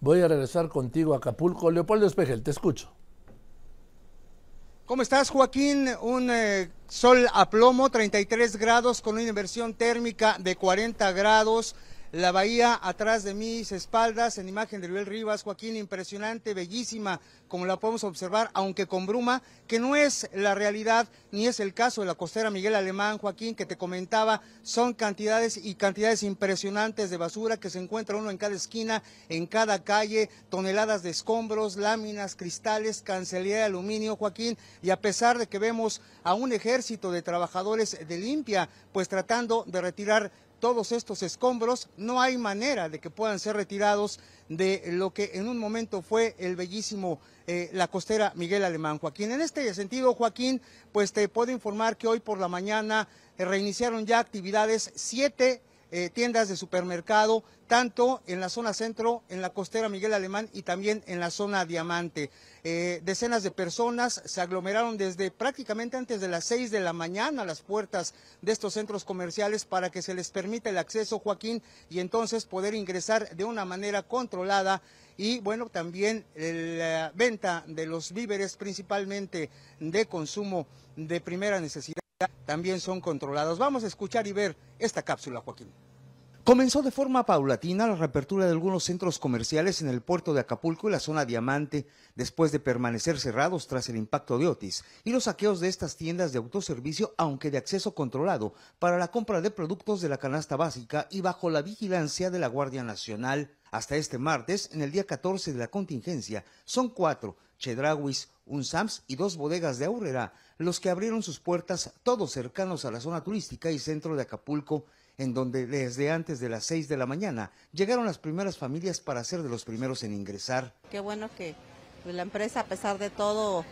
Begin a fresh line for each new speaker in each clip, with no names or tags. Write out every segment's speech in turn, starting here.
Voy a regresar contigo a Acapulco. Leopoldo Espejel, te escucho.
¿Cómo estás, Joaquín? Un eh, sol a plomo, 33 grados, con una inversión térmica de 40 grados la bahía atrás de mis espaldas, en imagen de Luis Rivas, Joaquín, impresionante, bellísima, como la podemos observar, aunque con bruma, que no es la realidad ni es el caso de la costera Miguel Alemán, Joaquín, que te comentaba, son cantidades y cantidades impresionantes de basura que se encuentra uno en cada esquina, en cada calle, toneladas de escombros, láminas, cristales, cancelería de aluminio, Joaquín, y a pesar de que vemos a un ejército de trabajadores de limpia, pues tratando de retirar todos estos escombros, no hay manera de que puedan ser retirados de lo que en un momento fue el bellísimo eh, la costera Miguel Alemán. Joaquín, en este sentido, Joaquín, pues te puedo informar que hoy por la mañana eh, reiniciaron ya actividades siete eh, tiendas de supermercado, tanto en la zona centro, en la costera Miguel Alemán y también en la zona Diamante. Eh, decenas de personas se aglomeraron desde prácticamente antes de las seis de la mañana a las puertas de estos centros comerciales para que se les permita el acceso, Joaquín, y entonces poder ingresar de una manera controlada y bueno, también la venta de los víveres principalmente de consumo de primera necesidad también son controlados. Vamos a escuchar y ver esta cápsula, Joaquín. Comenzó de forma paulatina la reapertura de algunos centros comerciales en el puerto de Acapulco y la zona Diamante, después de permanecer cerrados tras el impacto de Otis y los saqueos de estas tiendas de autoservicio, aunque de acceso controlado, para la compra de productos de la canasta básica y bajo la vigilancia de la Guardia Nacional. Hasta este martes, en el día 14 de la contingencia, son cuatro, Chedrauis, un SAMS y dos bodegas de Aurrera, los que abrieron sus puertas, todos cercanos a la zona turística y centro de Acapulco, en donde desde antes de las seis de la mañana llegaron las primeras familias para ser de los primeros en ingresar.
Qué bueno que pues, la empresa, a pesar de todo,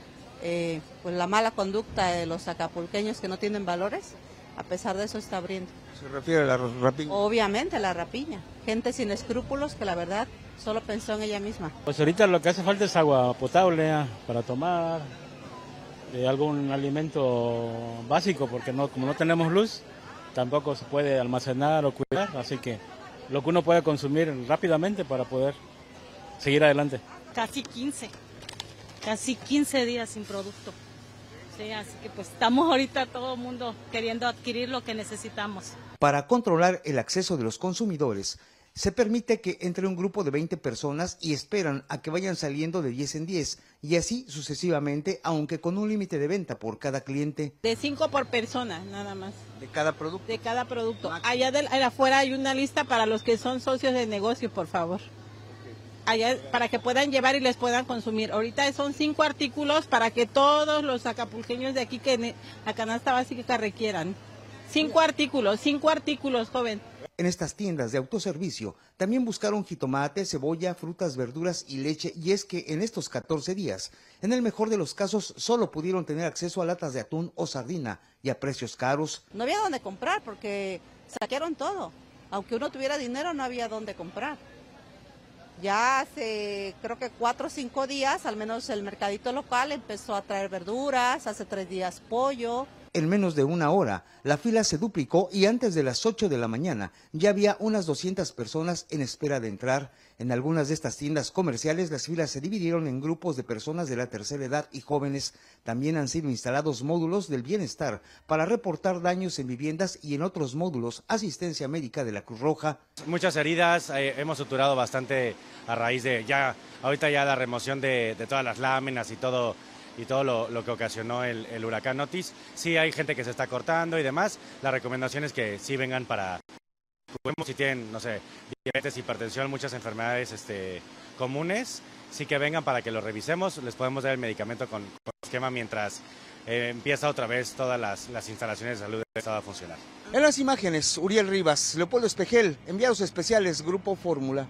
eh, pues la mala conducta de los acapulqueños que no tienen valores, a pesar de eso está abriendo.
¿Se refiere a la rapiña?
Obviamente, la rapiña. Gente sin escrúpulos que la verdad solo pensó en ella misma.
Pues ahorita lo que hace falta es agua potable ah, para tomar, de algún alimento básico, porque no, como no tenemos luz, tampoco se puede almacenar o cuidar, así que lo que uno puede consumir rápidamente para poder seguir adelante.
Casi 15, casi 15 días sin producto. Sí, así que pues estamos ahorita todo el mundo queriendo adquirir lo que necesitamos.
Para controlar el acceso de los consumidores, se permite que entre un grupo de 20 personas y esperan a que vayan saliendo de 10 en 10 y así sucesivamente, aunque con un límite de venta por cada cliente.
De 5 por persona, nada más.
¿De cada producto?
De cada producto. Allá, afuera hay una lista para los que son socios de negocio, por favor. Allá, para que puedan llevar y les puedan consumir. Ahorita son cinco artículos para que todos los acapulqueños de aquí que la canasta básica requieran. Cinco artículos, cinco artículos, joven.
En estas tiendas de autoservicio también buscaron jitomate, cebolla, frutas, verduras y leche y es que en estos 14 días, en el mejor de los casos, solo pudieron tener acceso a latas de atún o sardina y a precios caros.
No había dónde comprar porque saquearon todo. Aunque uno tuviera dinero, no había dónde comprar. Ya hace creo que cuatro o cinco días, al menos el mercadito local empezó a traer verduras, hace tres días pollo,
en menos de una hora, la fila se duplicó y antes de las 8 de la mañana ya había unas 200 personas en espera de entrar. En algunas de estas tiendas comerciales las filas se dividieron en grupos de personas de la tercera edad y jóvenes. También han sido instalados módulos del bienestar para reportar daños en viviendas y en otros módulos asistencia médica de la Cruz Roja.
Muchas heridas, eh, hemos suturado bastante a raíz de ya, ahorita ya la remoción de, de todas las láminas y todo y todo lo, que ocasionó el, huracán Otis. Sí hay gente que se está cortando y demás. La recomendación es que sí vengan para, si tienen, no sé, diabetes, hipertensión, muchas enfermedades este, comunes, sí que vengan para que lo revisemos. Les podemos dar el medicamento con, esquema mientras eh, empieza otra vez todas las, las instalaciones de salud de a funcionar.
En las imágenes, Uriel Rivas, Leopoldo Espejel, enviados especiales, Grupo Fórmula.